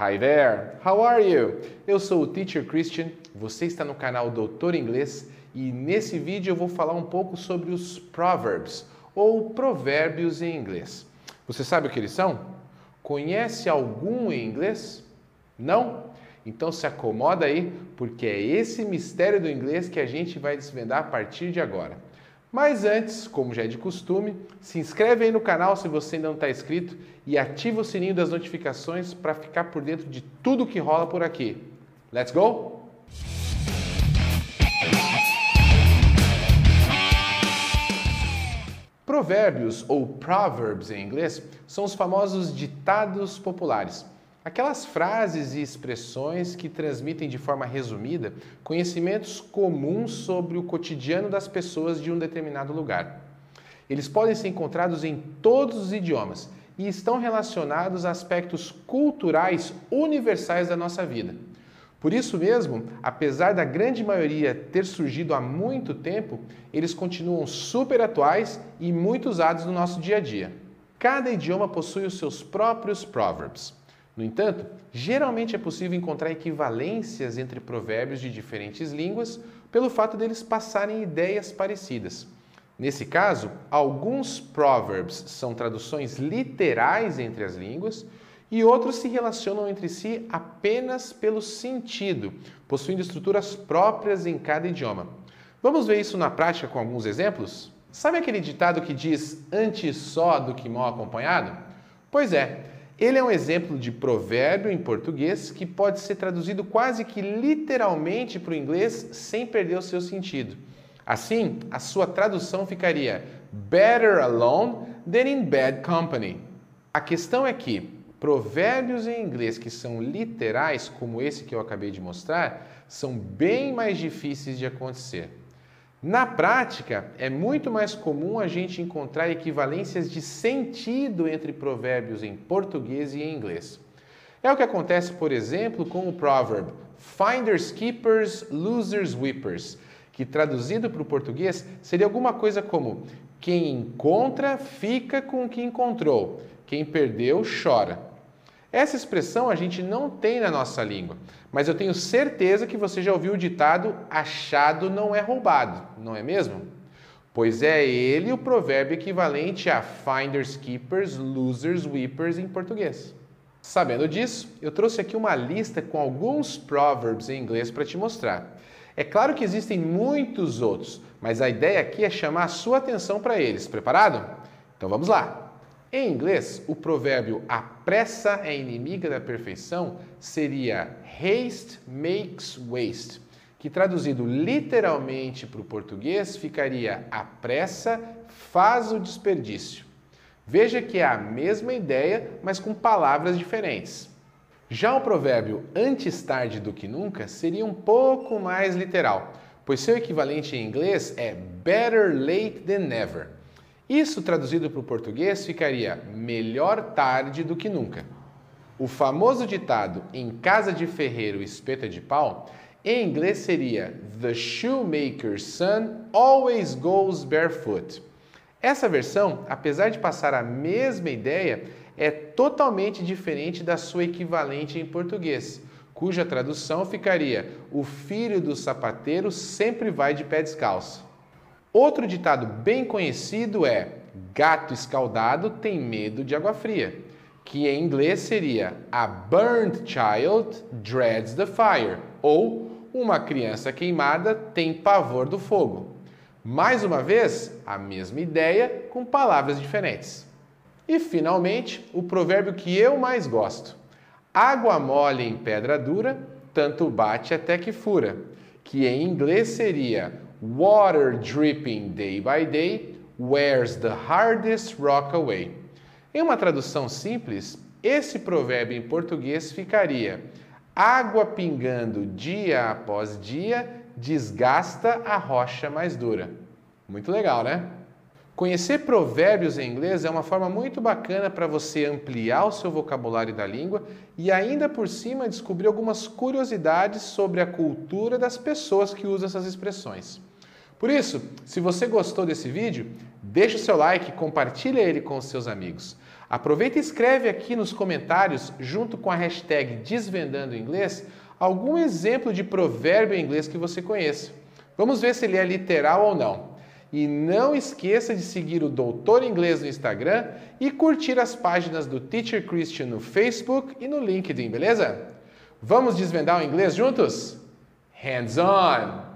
Hi there, how are you? Eu sou o Teacher Christian, você está no canal Doutor Inglês e nesse vídeo eu vou falar um pouco sobre os Proverbs ou provérbios em inglês. Você sabe o que eles são? Conhece algum em inglês? Não? Então se acomoda aí, porque é esse mistério do inglês que a gente vai desvendar a partir de agora. Mas antes, como já é de costume, se inscreve aí no canal se você ainda não está inscrito e ativa o sininho das notificações para ficar por dentro de tudo que rola por aqui. Let's go? Provérbios ou proverbs em inglês são os famosos ditados populares Aquelas frases e expressões que transmitem de forma resumida conhecimentos comuns sobre o cotidiano das pessoas de um determinado lugar. Eles podem ser encontrados em todos os idiomas e estão relacionados a aspectos culturais universais da nossa vida. Por isso mesmo, apesar da grande maioria ter surgido há muito tempo, eles continuam super atuais e muito usados no nosso dia a dia. Cada idioma possui os seus próprios proverbs. No entanto, geralmente é possível encontrar equivalências entre provérbios de diferentes línguas pelo fato deles passarem ideias parecidas. Nesse caso, alguns proverbs são traduções literais entre as línguas e outros se relacionam entre si apenas pelo sentido, possuindo estruturas próprias em cada idioma. Vamos ver isso na prática com alguns exemplos? Sabe aquele ditado que diz antes só do que mal acompanhado? Pois é, ele é um exemplo de provérbio em português que pode ser traduzido quase que literalmente para o inglês sem perder o seu sentido. Assim, a sua tradução ficaria Better alone than in bad company. A questão é que provérbios em inglês que são literais, como esse que eu acabei de mostrar, são bem mais difíceis de acontecer. Na prática, é muito mais comum a gente encontrar equivalências de sentido entre provérbios em português e em inglês. É o que acontece, por exemplo, com o provérbio Finders keepers, losers weepers, que traduzido para o português seria alguma coisa como quem encontra fica com o que encontrou, quem perdeu chora. Essa expressão a gente não tem na nossa língua, mas eu tenho certeza que você já ouviu o ditado achado não é roubado, não é mesmo? Pois é ele o provérbio equivalente a finders keepers, losers weepers em português. Sabendo disso, eu trouxe aqui uma lista com alguns proverbs em inglês para te mostrar. É claro que existem muitos outros, mas a ideia aqui é chamar a sua atenção para eles. Preparado? Então vamos lá! Em inglês, o provérbio a pressa é inimiga da perfeição seria haste makes waste, que traduzido literalmente para o português ficaria a pressa faz o desperdício. Veja que é a mesma ideia, mas com palavras diferentes. Já o provérbio antes tarde do que nunca seria um pouco mais literal, pois seu equivalente em inglês é better late than never. Isso traduzido para o português ficaria melhor tarde do que nunca. O famoso ditado em casa de ferreiro espeta de pau, em inglês seria The shoemaker's son always goes barefoot. Essa versão, apesar de passar a mesma ideia, é totalmente diferente da sua equivalente em português, cuja tradução ficaria: O filho do sapateiro sempre vai de pé descalço. Outro ditado bem conhecido é: gato escaldado tem medo de água fria, que em inglês seria A burnt child dreads the fire, ou uma criança queimada tem pavor do fogo. Mais uma vez, a mesma ideia com palavras diferentes. E finalmente, o provérbio que eu mais gosto: água mole em pedra dura, tanto bate até que fura, que em inglês seria Water dripping day by day wears the hardest rock away. Em uma tradução simples, esse provérbio em português ficaria: água pingando dia após dia desgasta a rocha mais dura. Muito legal, né? Conhecer provérbios em inglês é uma forma muito bacana para você ampliar o seu vocabulário da língua e ainda por cima descobrir algumas curiosidades sobre a cultura das pessoas que usam essas expressões. Por isso, se você gostou desse vídeo, deixe o seu like compartilhe ele com os seus amigos. Aproveita e escreve aqui nos comentários, junto com a hashtag Desvendando Inglês, algum exemplo de provérbio em inglês que você conheça. Vamos ver se ele é literal ou não. E não esqueça de seguir o Doutor Inglês no Instagram e curtir as páginas do Teacher Christian no Facebook e no LinkedIn, beleza? Vamos desvendar o inglês juntos? Hands on!